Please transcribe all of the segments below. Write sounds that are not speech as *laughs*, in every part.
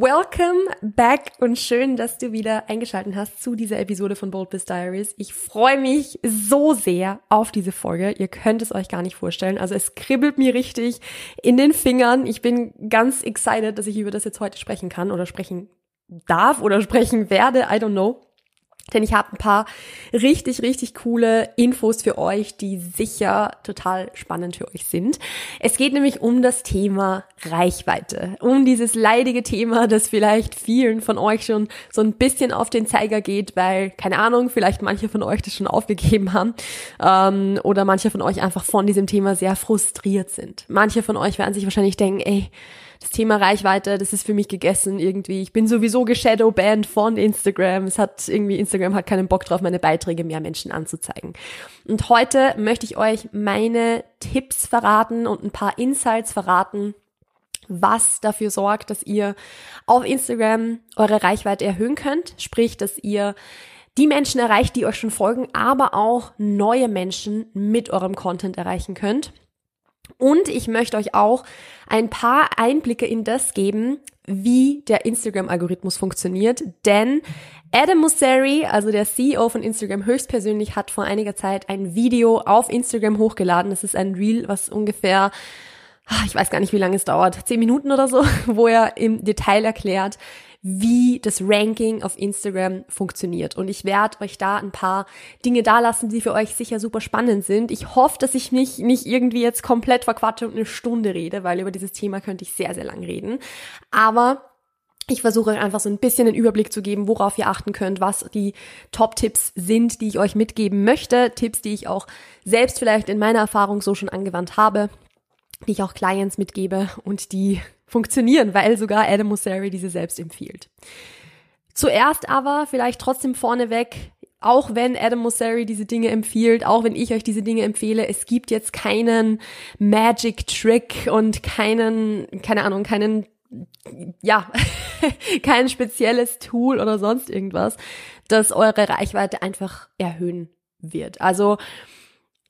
Welcome back und schön, dass du wieder eingeschaltet hast zu dieser Episode von Bold Biz Diaries. Ich freue mich so sehr auf diese Folge. Ihr könnt es euch gar nicht vorstellen. Also es kribbelt mir richtig in den Fingern. Ich bin ganz excited, dass ich über das jetzt heute sprechen kann oder sprechen darf oder sprechen werde. I don't know. Denn ich habe ein paar richtig, richtig coole Infos für euch, die sicher total spannend für euch sind. Es geht nämlich um das Thema Reichweite. Um dieses leidige Thema, das vielleicht vielen von euch schon so ein bisschen auf den Zeiger geht, weil, keine Ahnung, vielleicht manche von euch das schon aufgegeben haben. Ähm, oder manche von euch einfach von diesem Thema sehr frustriert sind. Manche von euch werden sich wahrscheinlich denken, ey, das Thema Reichweite, das ist für mich gegessen irgendwie. Ich bin sowieso geshadowbanned von Instagram. Es hat irgendwie, Instagram hat keinen Bock drauf, meine Beiträge mehr Menschen anzuzeigen. Und heute möchte ich euch meine Tipps verraten und ein paar Insights verraten, was dafür sorgt, dass ihr auf Instagram eure Reichweite erhöhen könnt. Sprich, dass ihr die Menschen erreicht, die euch schon folgen, aber auch neue Menschen mit eurem Content erreichen könnt. Und ich möchte euch auch ein paar Einblicke in das geben, wie der Instagram-Algorithmus funktioniert, denn Adam Mosseri, also der CEO von Instagram höchstpersönlich, hat vor einiger Zeit ein Video auf Instagram hochgeladen. Das ist ein Reel, was ungefähr ah, ich weiß gar nicht, wie lange es dauert, zehn Minuten oder so, *laughs* wo er im Detail erklärt, wie das Ranking auf Instagram funktioniert. Und ich werde euch da ein paar Dinge dalassen, die für euch sicher super spannend sind. Ich hoffe, dass ich mich nicht irgendwie jetzt komplett verquatsche und eine Stunde rede, weil über dieses Thema könnte ich sehr, sehr lang reden. Aber ich versuche euch einfach so ein bisschen einen Überblick zu geben, worauf ihr achten könnt, was die Top-Tipps sind, die ich euch mitgeben möchte. Tipps, die ich auch selbst vielleicht in meiner Erfahrung so schon angewandt habe, die ich auch Clients mitgebe und die funktionieren, weil sogar Adam Mosseri diese selbst empfiehlt. Zuerst aber vielleicht trotzdem vorneweg, auch wenn Adam Mosseri diese Dinge empfiehlt, auch wenn ich euch diese Dinge empfehle, es gibt jetzt keinen Magic Trick und keinen, keine Ahnung, keinen, ja, *laughs* kein spezielles Tool oder sonst irgendwas, das eure Reichweite einfach erhöhen wird. Also,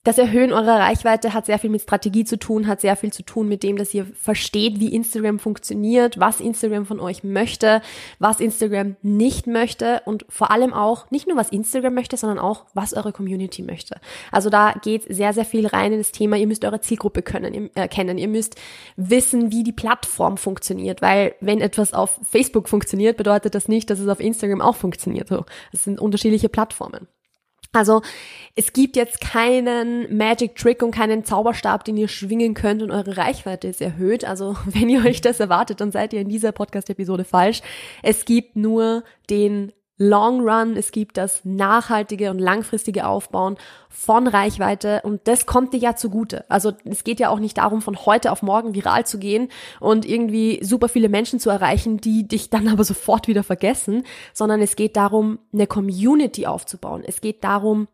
das Erhöhen eurer Reichweite hat sehr viel mit Strategie zu tun, hat sehr viel zu tun mit dem, dass ihr versteht, wie Instagram funktioniert, was Instagram von euch möchte, was Instagram nicht möchte und vor allem auch nicht nur, was Instagram möchte, sondern auch, was eure Community möchte. Also da geht sehr, sehr viel rein in das Thema. Ihr müsst eure Zielgruppe können, äh, kennen. Ihr müsst wissen, wie die Plattform funktioniert, weil wenn etwas auf Facebook funktioniert, bedeutet das nicht, dass es auf Instagram auch funktioniert. So, es sind unterschiedliche Plattformen. Also es gibt jetzt keinen Magic Trick und keinen Zauberstab, den ihr schwingen könnt und eure Reichweite ist erhöht. Also *laughs* wenn ihr euch das erwartet, dann seid ihr in dieser Podcast-Episode falsch. Es gibt nur den Long Run, es gibt das nachhaltige und langfristige Aufbauen von Reichweite und das kommt dir ja zugute. Also es geht ja auch nicht darum, von heute auf morgen viral zu gehen und irgendwie super viele Menschen zu erreichen, die dich dann aber sofort wieder vergessen, sondern es geht darum, eine Community aufzubauen. Es geht darum,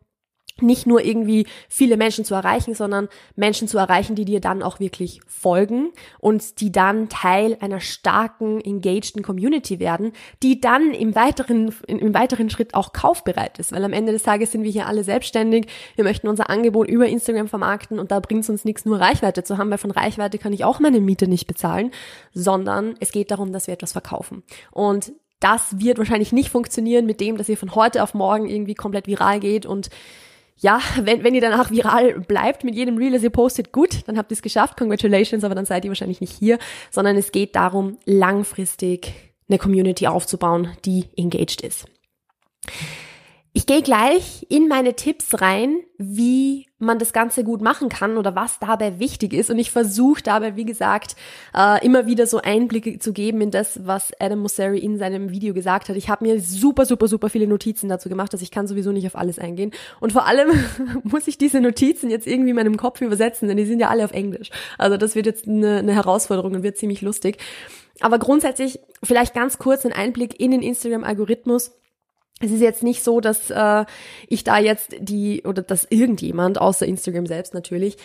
nicht nur irgendwie viele Menschen zu erreichen, sondern Menschen zu erreichen, die dir dann auch wirklich folgen und die dann Teil einer starken, engageden Community werden, die dann im weiteren, im weiteren Schritt auch kaufbereit ist. Weil am Ende des Tages sind wir hier alle selbstständig. Wir möchten unser Angebot über Instagram vermarkten und da bringt es uns nichts, nur Reichweite zu haben, weil von Reichweite kann ich auch meine Miete nicht bezahlen, sondern es geht darum, dass wir etwas verkaufen. Und das wird wahrscheinlich nicht funktionieren mit dem, dass ihr von heute auf morgen irgendwie komplett viral geht und ja, wenn, wenn ihr danach viral bleibt mit jedem Reel, das ihr postet, gut, dann habt ihr es geschafft, congratulations, aber dann seid ihr wahrscheinlich nicht hier, sondern es geht darum, langfristig eine Community aufzubauen, die engaged ist. Ich gehe gleich in meine Tipps rein, wie man das Ganze gut machen kann oder was dabei wichtig ist. Und ich versuche dabei, wie gesagt, äh, immer wieder so Einblicke zu geben in das, was Adam Mosseri in seinem Video gesagt hat. Ich habe mir super, super, super viele Notizen dazu gemacht, dass ich kann sowieso nicht auf alles eingehen. Und vor allem *laughs* muss ich diese Notizen jetzt irgendwie in meinem Kopf übersetzen, denn die sind ja alle auf Englisch. Also das wird jetzt eine, eine Herausforderung und wird ziemlich lustig. Aber grundsätzlich vielleicht ganz kurz ein Einblick in den Instagram-Algorithmus es ist jetzt nicht so, dass äh, ich da jetzt die oder dass irgendjemand außer Instagram selbst natürlich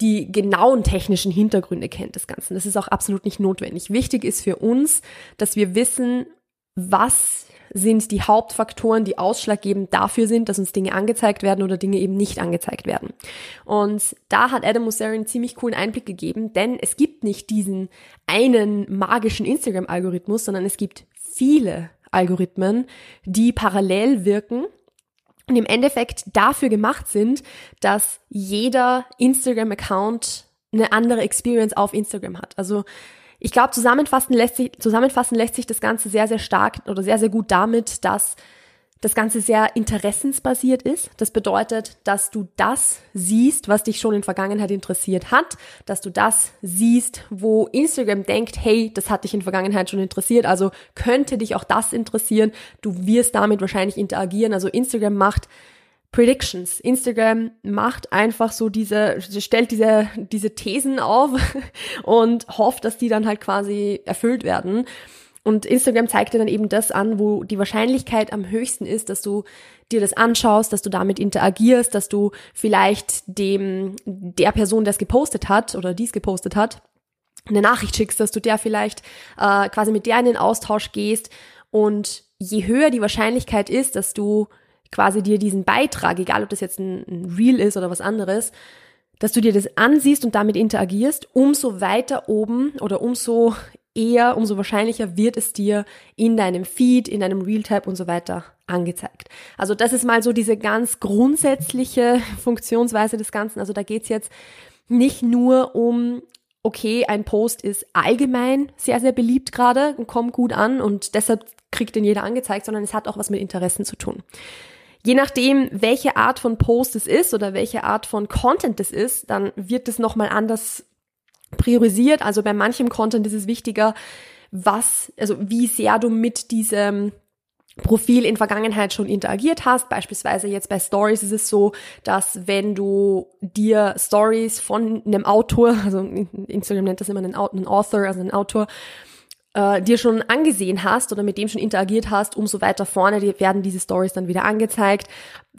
die genauen technischen Hintergründe kennt des Ganzen. Das ist auch absolut nicht notwendig. Wichtig ist für uns, dass wir wissen, was sind die Hauptfaktoren, die ausschlaggebend dafür sind, dass uns Dinge angezeigt werden oder Dinge eben nicht angezeigt werden. Und da hat Adam Mosseri einen ziemlich coolen Einblick gegeben, denn es gibt nicht diesen einen magischen Instagram-Algorithmus, sondern es gibt viele Algorithmen, die parallel wirken und im Endeffekt dafür gemacht sind, dass jeder Instagram-Account eine andere Experience auf Instagram hat. Also ich glaube, zusammenfassen lässt sich, zusammenfassen lässt sich das Ganze sehr, sehr stark oder sehr, sehr gut damit, dass das Ganze sehr interessensbasiert ist. Das bedeutet, dass du das siehst, was dich schon in Vergangenheit interessiert hat, dass du das siehst, wo Instagram denkt, hey, das hat dich in Vergangenheit schon interessiert, also könnte dich auch das interessieren. Du wirst damit wahrscheinlich interagieren. Also Instagram macht Predictions. Instagram macht einfach so diese, stellt diese, diese Thesen auf *laughs* und hofft, dass die dann halt quasi erfüllt werden. Und Instagram zeigt dir dann eben das an, wo die Wahrscheinlichkeit am höchsten ist, dass du dir das anschaust, dass du damit interagierst, dass du vielleicht dem, der Person, der es gepostet hat oder dies gepostet hat, eine Nachricht schickst, dass du der vielleicht äh, quasi mit der in den Austausch gehst. Und je höher die Wahrscheinlichkeit ist, dass du quasi dir diesen Beitrag, egal ob das jetzt ein, ein Reel ist oder was anderes, dass du dir das ansiehst und damit interagierst, umso weiter oben oder umso eher, umso wahrscheinlicher wird es dir in deinem Feed, in deinem Realtype und so weiter angezeigt. Also das ist mal so diese ganz grundsätzliche *laughs* Funktionsweise des Ganzen. Also da geht's jetzt nicht nur um, okay, ein Post ist allgemein sehr, sehr beliebt gerade und kommt gut an und deshalb kriegt den jeder angezeigt, sondern es hat auch was mit Interessen zu tun. Je nachdem, welche Art von Post es ist oder welche Art von Content es ist, dann wird es nochmal anders priorisiert. Also bei manchem Content ist es wichtiger, was, also wie sehr du mit diesem Profil in Vergangenheit schon interagiert hast. Beispielsweise jetzt bei Stories ist es so, dass wenn du dir Stories von einem Autor, also Instagram nennt das immer einen, einen Author, also einen Autor, äh, dir schon angesehen hast oder mit dem schon interagiert hast, umso weiter vorne werden diese Stories dann wieder angezeigt.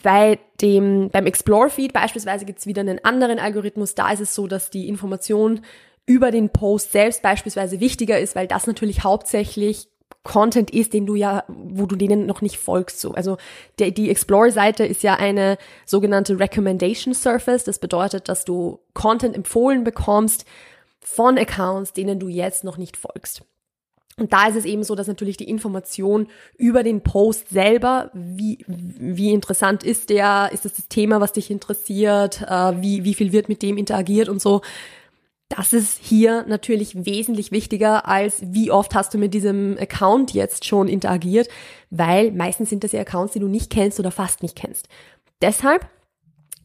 Bei dem, beim Explore-Feed beispielsweise gibt es wieder einen anderen Algorithmus. Da ist es so, dass die Information über den Post selbst beispielsweise wichtiger ist, weil das natürlich hauptsächlich Content ist, den du ja, wo du denen noch nicht folgst. So. Also der, die Explore-Seite ist ja eine sogenannte Recommendation Surface. Das bedeutet, dass du Content empfohlen bekommst von Accounts, denen du jetzt noch nicht folgst. Und da ist es eben so, dass natürlich die Information über den Post selber, wie, wie interessant ist der, ist das das Thema, was dich interessiert, äh, wie, wie viel wird mit dem interagiert und so, das ist hier natürlich wesentlich wichtiger als wie oft hast du mit diesem Account jetzt schon interagiert, weil meistens sind das ja Accounts, die du nicht kennst oder fast nicht kennst. Deshalb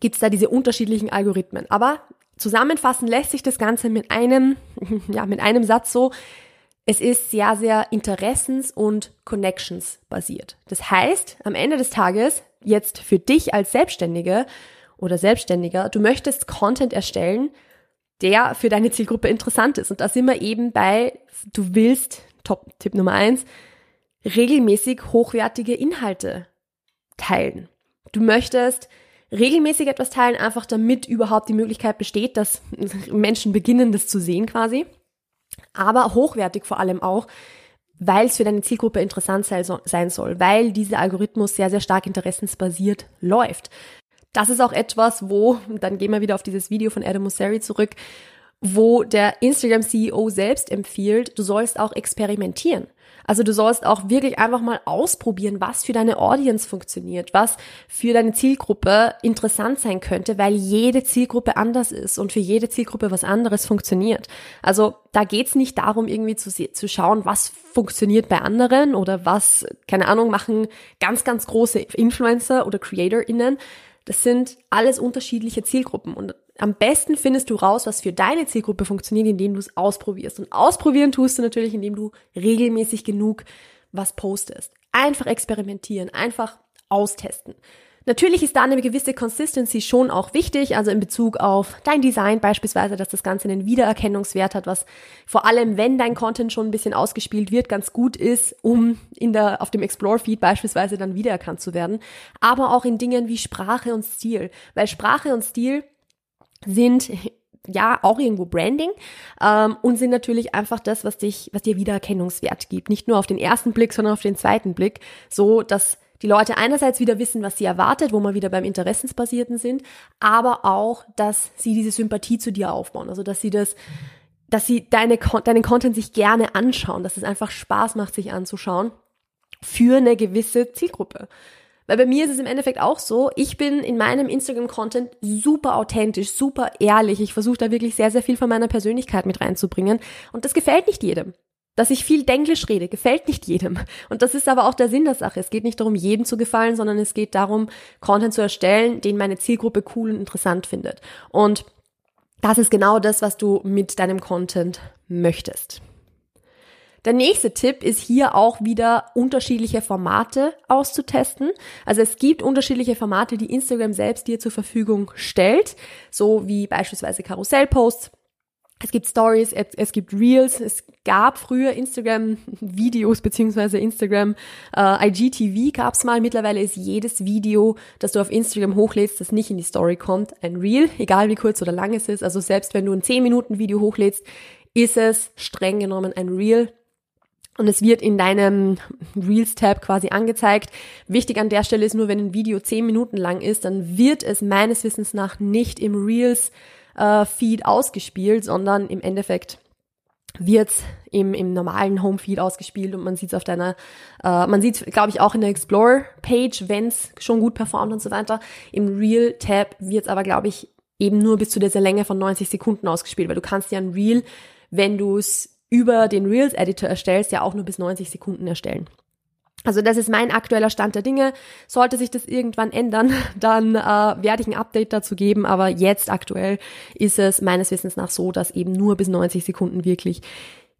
gibt's da diese unterschiedlichen Algorithmen. Aber zusammenfassen lässt sich das Ganze mit einem, *laughs* ja, mit einem Satz so, es ist sehr, sehr interessens- und Connections basiert. Das heißt, am Ende des Tages, jetzt für dich als Selbstständige oder Selbstständiger, du möchtest Content erstellen, der für deine Zielgruppe interessant ist. Und da sind wir eben bei, du willst, Top-Tipp Nummer eins, regelmäßig hochwertige Inhalte teilen. Du möchtest regelmäßig etwas teilen, einfach damit überhaupt die Möglichkeit besteht, dass *laughs* Menschen beginnen, das zu sehen quasi aber hochwertig vor allem auch, weil es für deine Zielgruppe interessant sein soll, weil dieser Algorithmus sehr, sehr stark interessensbasiert läuft. Das ist auch etwas, wo, dann gehen wir wieder auf dieses Video von Adam Mosseri zurück, wo der Instagram-CEO selbst empfiehlt, du sollst auch experimentieren. Also du sollst auch wirklich einfach mal ausprobieren, was für deine Audience funktioniert, was für deine Zielgruppe interessant sein könnte, weil jede Zielgruppe anders ist und für jede Zielgruppe was anderes funktioniert. Also da geht's nicht darum, irgendwie zu, zu schauen, was funktioniert bei anderen oder was, keine Ahnung, machen ganz, ganz große Influencer oder CreatorInnen. Das sind alles unterschiedliche Zielgruppen und am besten findest du raus, was für deine Zielgruppe funktioniert, indem du es ausprobierst. Und ausprobieren tust du natürlich, indem du regelmäßig genug was postest. Einfach experimentieren, einfach austesten. Natürlich ist da eine gewisse Consistency schon auch wichtig, also in Bezug auf dein Design beispielsweise, dass das Ganze einen Wiedererkennungswert hat, was vor allem, wenn dein Content schon ein bisschen ausgespielt wird, ganz gut ist, um in der, auf dem Explore-Feed beispielsweise dann wiedererkannt zu werden. Aber auch in Dingen wie Sprache und Stil, weil Sprache und Stil sind ja auch irgendwo Branding ähm, und sind natürlich einfach das, was dich, was dir Wiedererkennungswert gibt. Nicht nur auf den ersten Blick, sondern auf den zweiten Blick, so dass die Leute einerseits wieder wissen, was sie erwartet, wo wir wieder beim Interessensbasierten sind, aber auch, dass sie diese Sympathie zu dir aufbauen, also dass sie das dass sie deine, deinen Content sich gerne anschauen, dass es einfach Spaß macht, sich anzuschauen für eine gewisse Zielgruppe. Weil bei mir ist es im Endeffekt auch so, ich bin in meinem Instagram-Content super authentisch, super ehrlich. Ich versuche da wirklich sehr, sehr viel von meiner Persönlichkeit mit reinzubringen. Und das gefällt nicht jedem. Dass ich viel Denglisch rede, gefällt nicht jedem. Und das ist aber auch der Sinn der Sache. Es geht nicht darum, jedem zu gefallen, sondern es geht darum, Content zu erstellen, den meine Zielgruppe cool und interessant findet. Und das ist genau das, was du mit deinem Content möchtest. Der nächste Tipp ist hier auch wieder unterschiedliche Formate auszutesten. Also es gibt unterschiedliche Formate, die Instagram selbst dir zur Verfügung stellt, so wie beispielsweise Karussellposts. Es gibt Stories, es, gibt Reels, es gab früher Instagram-Videos *laughs* beziehungsweise Instagram äh, IGTV gab's mal. Mittlerweile ist jedes Video, das du auf Instagram hochlädst, das nicht in die Story kommt, ein Reel, egal wie kurz oder lang es ist. Also selbst wenn du ein 10 Minuten Video hochlädst, ist es streng genommen ein Reel und es wird in deinem Reels-Tab quasi angezeigt. Wichtig an der Stelle ist nur, wenn ein Video zehn Minuten lang ist, dann wird es meines Wissens nach nicht im Reels-Feed äh, ausgespielt, sondern im Endeffekt wird im, im normalen Home-Feed ausgespielt und man sieht es auf deiner, äh, man sieht glaube ich, auch in der Explore-Page, wenn es schon gut performt und so weiter. Im Reel-Tab wird es aber, glaube ich, eben nur bis zu dieser Länge von 90 Sekunden ausgespielt, weil du kannst ja ein Reel, wenn du es über den Reels Editor erstellst, ja auch nur bis 90 Sekunden erstellen. Also das ist mein aktueller Stand der Dinge. Sollte sich das irgendwann ändern, *laughs* dann äh, werde ich ein Update dazu geben. Aber jetzt aktuell ist es meines Wissens nach so, dass eben nur bis 90 Sekunden wirklich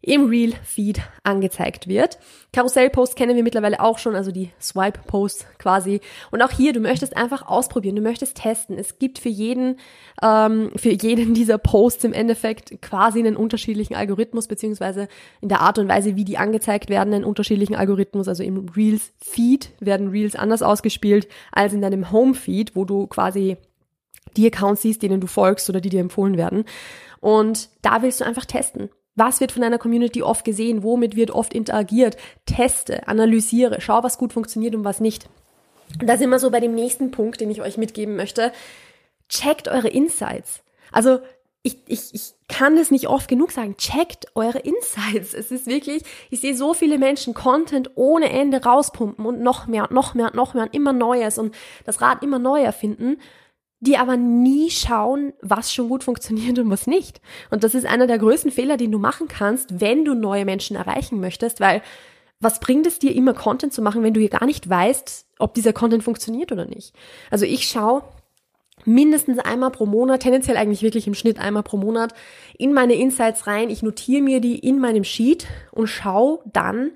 im Reel-Feed angezeigt wird. Karussell-Posts kennen wir mittlerweile auch schon, also die Swipe-Posts quasi. Und auch hier, du möchtest einfach ausprobieren, du möchtest testen. Es gibt für jeden, ähm, für jeden *laughs* dieser Posts im Endeffekt quasi einen unterschiedlichen Algorithmus, beziehungsweise in der Art und Weise, wie die angezeigt werden, einen unterschiedlichen Algorithmus. Also im Reels-Feed werden Reels anders ausgespielt als in deinem Home-Feed, wo du quasi die Accounts siehst, denen du folgst oder die dir empfohlen werden. Und da willst du einfach testen. Was wird von deiner Community oft gesehen? Womit wird oft interagiert? Teste, analysiere, schau, was gut funktioniert und was nicht. Und da sind wir so bei dem nächsten Punkt, den ich euch mitgeben möchte. Checkt eure Insights. Also ich, ich, ich kann es nicht oft genug sagen. Checkt eure Insights. Es ist wirklich, ich sehe so viele Menschen Content ohne Ende rauspumpen und noch mehr und noch mehr und noch mehr und immer Neues und das Rad immer neu erfinden die aber nie schauen, was schon gut funktioniert und was nicht. Und das ist einer der größten Fehler, den du machen kannst, wenn du neue Menschen erreichen möchtest, weil was bringt es dir immer Content zu machen, wenn du hier gar nicht weißt, ob dieser Content funktioniert oder nicht? Also ich schaue mindestens einmal pro Monat, tendenziell eigentlich wirklich im Schnitt einmal pro Monat, in meine Insights rein. Ich notiere mir die in meinem Sheet und schaue dann,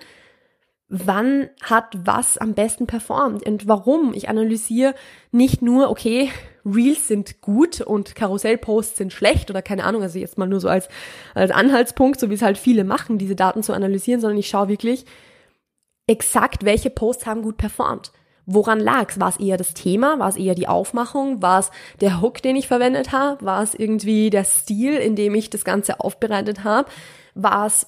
wann hat was am besten performt und warum. Ich analysiere nicht nur, okay, Reels sind gut und Karussellposts sind schlecht oder keine Ahnung, also jetzt mal nur so als, als Anhaltspunkt, so wie es halt viele machen, diese Daten zu analysieren, sondern ich schaue wirklich exakt, welche Posts haben gut performt. Woran lag's? War es eher das Thema? War es eher die Aufmachung? War es der Hook, den ich verwendet habe? War es irgendwie der Stil, in dem ich das Ganze aufbereitet habe? War es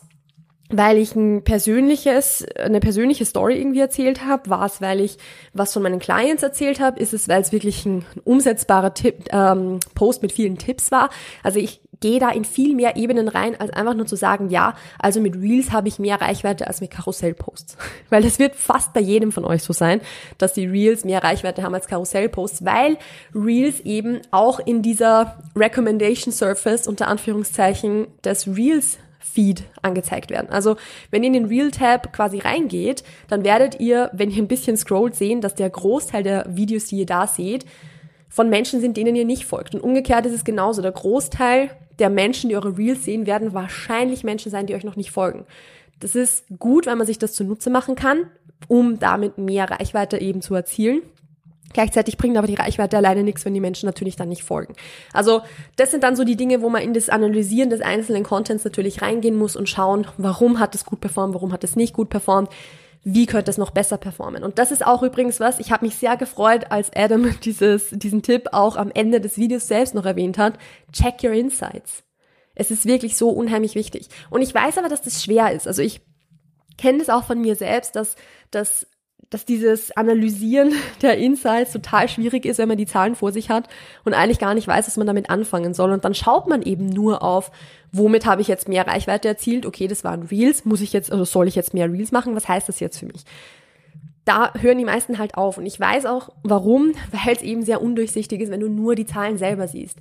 weil ich ein persönliches, eine persönliche Story irgendwie erzählt habe? War es, weil ich was von meinen Clients erzählt habe? Ist es, weil es wirklich ein umsetzbarer Tipp, ähm, Post mit vielen Tipps war? Also ich geh da in viel mehr Ebenen rein, als einfach nur zu sagen, ja, also mit Reels habe ich mehr Reichweite als mit Karussellposts. *laughs* Weil das wird fast bei jedem von euch so sein, dass die Reels mehr Reichweite haben als Karussellposts, weil Reels eben auch in dieser Recommendation Surface unter Anführungszeichen des Reels Feed angezeigt werden. Also wenn ihr in den Real Tab quasi reingeht, dann werdet ihr, wenn ihr ein bisschen scrollt, sehen, dass der Großteil der Videos, die ihr da seht, von Menschen sind, denen ihr nicht folgt. Und umgekehrt ist es genauso. Der Großteil der Menschen, die eure Reels sehen, werden wahrscheinlich Menschen sein, die euch noch nicht folgen. Das ist gut, wenn man sich das zunutze machen kann, um damit mehr Reichweite eben zu erzielen. Gleichzeitig bringt aber die Reichweite alleine nichts, wenn die Menschen natürlich dann nicht folgen. Also das sind dann so die Dinge, wo man in das Analysieren des einzelnen Contents natürlich reingehen muss und schauen, warum hat es gut performt, warum hat es nicht gut performt wie könnte es noch besser performen. Und das ist auch übrigens was, ich habe mich sehr gefreut, als Adam *laughs* dieses, diesen Tipp auch am Ende des Videos selbst noch erwähnt hat. Check your insights. Es ist wirklich so unheimlich wichtig. Und ich weiß aber, dass das schwer ist. Also ich kenne das auch von mir selbst, dass, dass dass dieses Analysieren *laughs* der Insights total schwierig ist, wenn man die Zahlen vor sich hat und eigentlich gar nicht weiß, was man damit anfangen soll. Und dann schaut man eben nur auf, womit habe ich jetzt mehr Reichweite erzielt? Okay, das waren Reels. Muss ich jetzt, also soll ich jetzt mehr Reels machen? Was heißt das jetzt für mich? Da hören die meisten halt auf. Und ich weiß auch, warum, *laughs* weil es eben sehr undurchsichtig ist, wenn du nur die Zahlen selber siehst.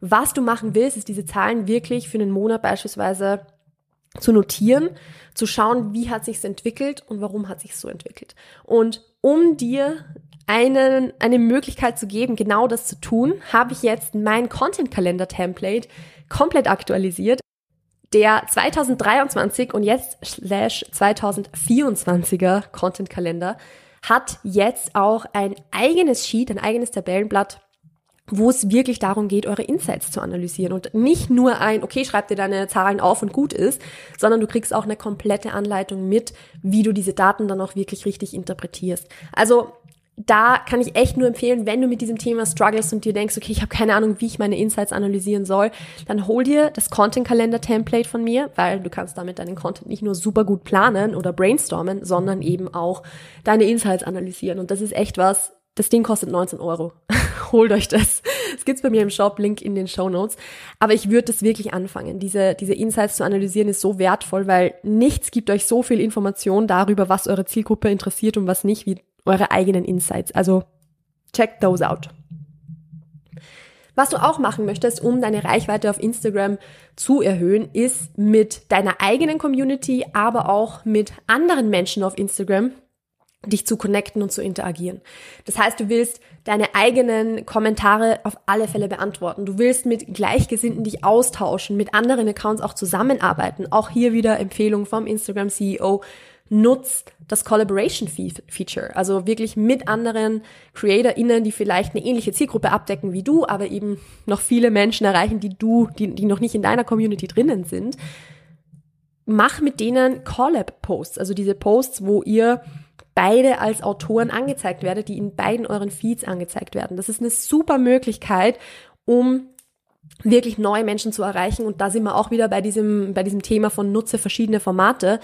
Was du machen willst, ist diese Zahlen wirklich für einen Monat beispielsweise zu notieren, zu schauen, wie hat sich's entwickelt und warum hat sich's so entwickelt. Und um dir einen, eine Möglichkeit zu geben, genau das zu tun, habe ich jetzt mein Content-Kalender-Template komplett aktualisiert. Der 2023 und jetzt slash 2024er Content-Kalender hat jetzt auch ein eigenes Sheet, ein eigenes Tabellenblatt wo es wirklich darum geht, eure Insights zu analysieren und nicht nur ein, okay, schreib dir deine Zahlen auf und gut ist, sondern du kriegst auch eine komplette Anleitung mit, wie du diese Daten dann auch wirklich richtig interpretierst. Also da kann ich echt nur empfehlen, wenn du mit diesem Thema struggles und dir denkst, okay, ich habe keine Ahnung, wie ich meine Insights analysieren soll, dann hol dir das Content-Kalender-Template von mir, weil du kannst damit deinen Content nicht nur super gut planen oder brainstormen, sondern eben auch deine Insights analysieren. Und das ist echt was, das Ding kostet 19 Euro. *laughs* Holt euch das. Das gibt's bei mir im Shop, Link in den Show Notes. Aber ich würde das wirklich anfangen. Diese, diese Insights zu analysieren ist so wertvoll, weil nichts gibt euch so viel Information darüber, was eure Zielgruppe interessiert und was nicht, wie eure eigenen Insights. Also check those out. Was du auch machen möchtest, um deine Reichweite auf Instagram zu erhöhen, ist mit deiner eigenen Community, aber auch mit anderen Menschen auf Instagram dich zu connecten und zu interagieren. Das heißt, du willst deine eigenen Kommentare auf alle Fälle beantworten. Du willst mit Gleichgesinnten dich austauschen, mit anderen Accounts auch zusammenarbeiten. Auch hier wieder Empfehlung vom Instagram CEO. Nutzt das Collaboration Feature. Also wirklich mit anderen CreatorInnen, die vielleicht eine ähnliche Zielgruppe abdecken wie du, aber eben noch viele Menschen erreichen, die du, die, die noch nicht in deiner Community drinnen sind. Mach mit denen Collab-Posts, also diese Posts, wo ihr beide als Autoren angezeigt werdet, die in beiden euren Feeds angezeigt werden. Das ist eine super Möglichkeit, um wirklich neue Menschen zu erreichen. Und da sind wir auch wieder bei diesem, bei diesem Thema von nutze verschiedene Formate.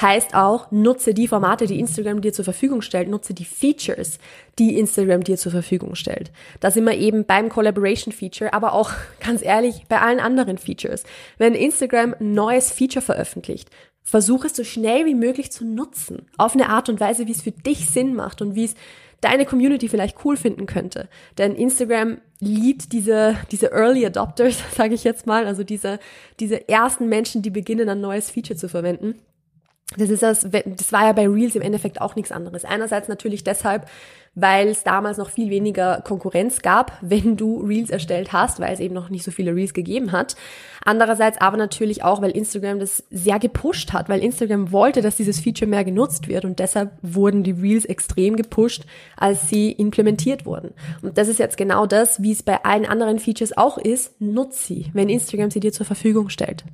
Heißt auch, nutze die Formate, die Instagram dir zur Verfügung stellt, nutze die Features, die Instagram dir zur Verfügung stellt. Da sind wir eben beim Collaboration Feature, aber auch *laughs* ganz ehrlich bei allen anderen Features. Wenn Instagram ein neues Feature veröffentlicht, versuche es so schnell wie möglich zu nutzen. Auf eine Art und Weise, wie es für dich Sinn macht und wie es deine Community vielleicht cool finden könnte. Denn Instagram liebt diese, diese Early Adopters, *laughs* sage ich jetzt mal, also diese, diese ersten Menschen, die beginnen, ein neues Feature zu verwenden. Das ist das, das war ja bei Reels im Endeffekt auch nichts anderes. Einerseits natürlich deshalb, weil es damals noch viel weniger Konkurrenz gab, *laughs* wenn du Reels erstellt hast, weil es eben noch nicht so viele Reels gegeben hat. Andererseits aber natürlich auch, weil Instagram das sehr gepusht hat, weil Instagram wollte, dass dieses Feature mehr genutzt wird und deshalb wurden die Reels extrem gepusht, als sie implementiert wurden. Und das ist jetzt genau das, wie es bei allen anderen Features auch ist, nutz sie, wenn Instagram sie dir zur Verfügung stellt.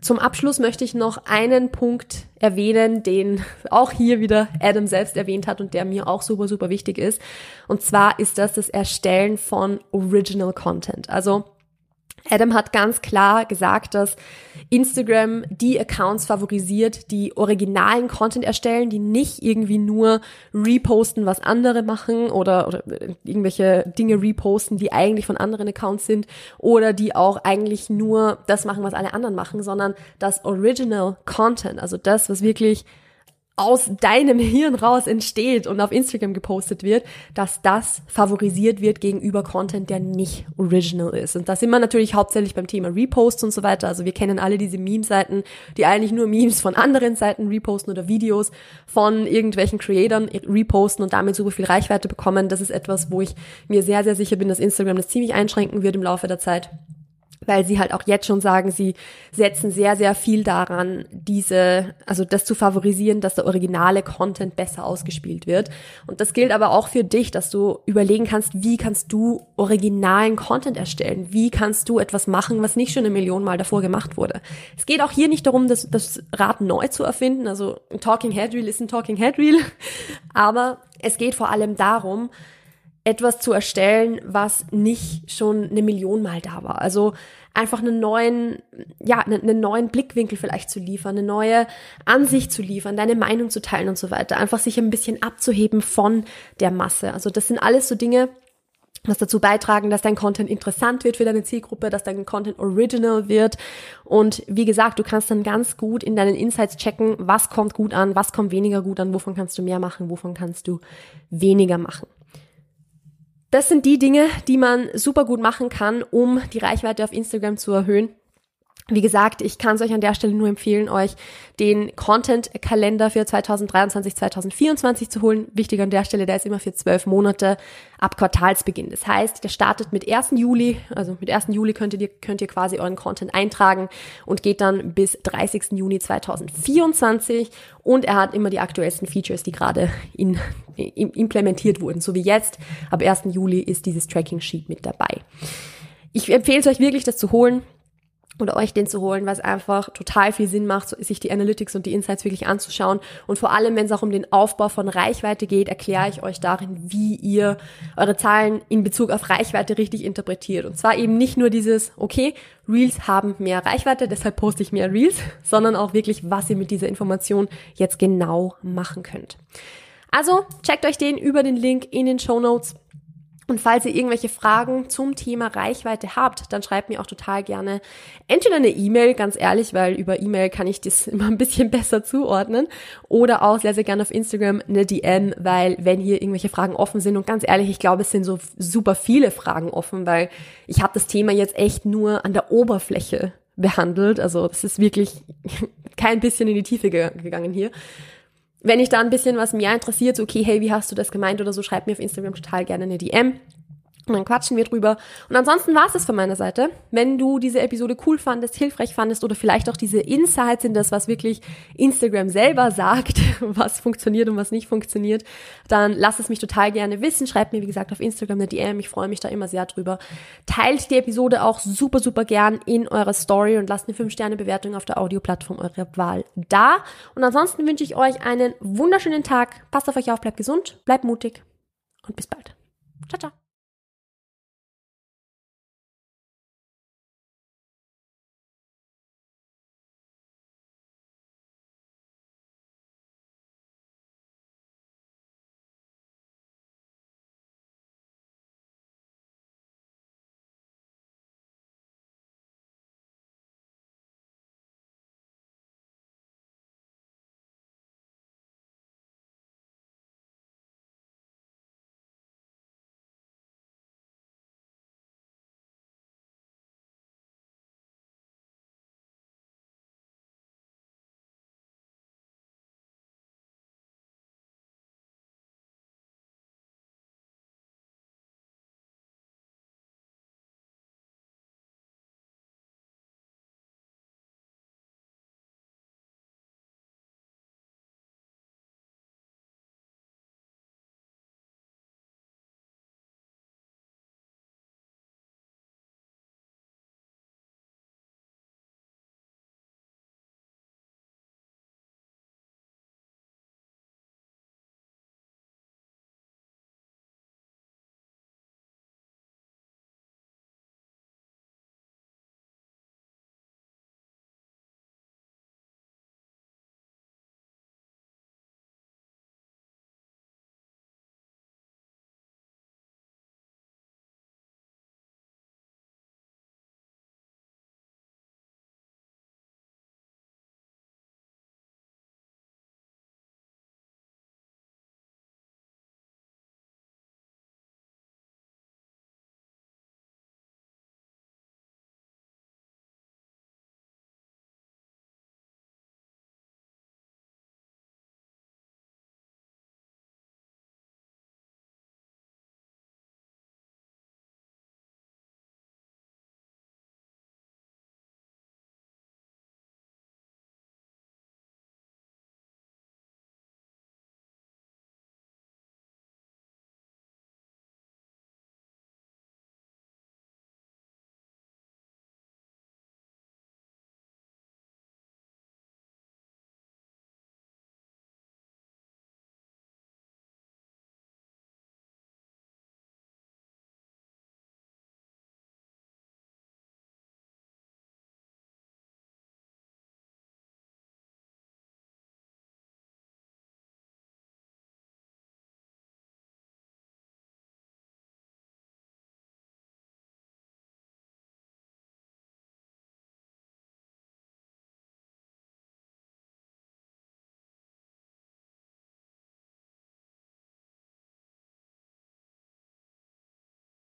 Zum Abschluss möchte ich noch einen Punkt erwähnen, den *laughs* auch hier wieder Adam selbst erwähnt hat und der mir auch super, super wichtig ist. Und zwar ist das das Erstellen von Original Content. Also Adam hat ganz klar gesagt, dass Instagram die Accounts favorisiert, die originalen Content erstellen, die nicht irgendwie nur reposten, was andere machen oder, oder irgendwelche Dinge reposten, die eigentlich von anderen Accounts sind oder die auch eigentlich nur das machen, was alle anderen machen, sondern das Original Content, also das, was wirklich aus deinem Hirn raus entsteht und auf Instagram gepostet wird, dass das favorisiert wird gegenüber Content, der nicht original ist. Und da sind wir natürlich hauptsächlich beim Thema Reposts und so weiter. Also wir kennen alle diese Meme-Seiten, die eigentlich nur Memes von anderen Seiten reposten oder Videos von irgendwelchen Creatoren reposten und damit super viel Reichweite bekommen. Das ist etwas, wo ich mir sehr, sehr sicher bin, dass Instagram das ziemlich einschränken wird im Laufe der Zeit weil sie halt auch jetzt schon sagen, sie setzen sehr, sehr viel daran, diese, also das zu favorisieren, dass der originale Content besser ausgespielt wird. Und das gilt aber auch für dich, dass du überlegen kannst, wie kannst du originalen Content erstellen? Wie kannst du etwas machen, was nicht schon eine Million Mal davor gemacht wurde? Es geht auch hier nicht darum, das, das Rad neu zu erfinden. Also ein Talking Head ist ein Talking Head. *laughs* Aber es geht vor allem darum, etwas zu erstellen, was nicht schon eine Million Mal da war. Also einfach einen neuen, ja, einen neuen Blickwinkel vielleicht zu liefern, eine neue Ansicht zu liefern, deine Meinung zu teilen und so weiter. Einfach sich ein bisschen abzuheben von der Masse. Also das sind alles so Dinge, was dazu beitragen, dass dein Content interessant wird für deine Zielgruppe, dass dein Content original wird. Und wie gesagt, du kannst dann ganz gut in deinen Insights checken, was kommt gut an, was kommt weniger gut an, wovon kannst du mehr machen, wovon kannst du weniger machen. Das sind die Dinge, die man super gut machen kann, um die Reichweite auf Instagram zu erhöhen. Wie gesagt, ich kann es euch an der Stelle nur empfehlen, euch den Content-Kalender für 2023, 2024 zu holen. Wichtig an der Stelle, der ist immer für zwölf Monate ab Quartalsbeginn. Das heißt, der startet mit 1. Juli, also mit 1. Juli könnt ihr, könnt ihr quasi euren Content eintragen und geht dann bis 30. Juni 2024 und er hat immer die aktuellsten Features, die gerade in, in, implementiert wurden. So wie jetzt, ab 1. Juli ist dieses Tracking-Sheet mit dabei. Ich empfehle es euch wirklich, das zu holen oder euch den zu holen, weil es einfach total viel Sinn macht, sich die Analytics und die Insights wirklich anzuschauen. Und vor allem, wenn es auch um den Aufbau von Reichweite geht, erkläre ich euch darin, wie ihr eure Zahlen in Bezug auf Reichweite richtig interpretiert. Und zwar eben nicht nur dieses, okay, Reels haben mehr Reichweite, deshalb poste ich mehr Reels, *laughs* sondern auch wirklich, was ihr mit dieser Information jetzt genau machen könnt. Also checkt euch den über den Link in den Show Notes. Und falls ihr irgendwelche Fragen zum Thema Reichweite habt, dann schreibt mir auch total gerne entweder eine E-Mail, ganz ehrlich, weil über E-Mail kann ich das *laughs* immer ein bisschen besser zuordnen, oder auch sehr, sehr gerne auf Instagram eine DM, weil wenn hier irgendwelche Fragen offen sind und ganz ehrlich, ich glaube, es sind so super viele Fragen offen, weil ich habe das Thema jetzt echt nur an der Oberfläche behandelt. Also das ist wirklich *laughs* kein bisschen in die Tiefe gegangen hier wenn ich da ein bisschen was mehr interessiert, okay, hey, wie hast du das gemeint oder so, schreib mir auf Instagram total gerne eine DM. Und dann quatschen wir drüber. Und ansonsten war es das von meiner Seite. Wenn du diese Episode cool fandest, hilfreich fandest oder vielleicht auch diese Insights in das, was wirklich Instagram selber sagt, *laughs* was funktioniert und was nicht funktioniert, dann lass es mich total gerne wissen. Schreib mir, wie gesagt, auf Instagram eine DM. Ich freue mich da immer sehr drüber. Teilt die Episode auch super, super gern in eurer Story und lasst eine 5-Sterne-Bewertung auf der Audioplattform eurer Wahl da. Und ansonsten wünsche ich euch einen wunderschönen Tag. Passt auf euch auf, bleibt gesund, bleibt mutig und bis bald. Ciao, ciao.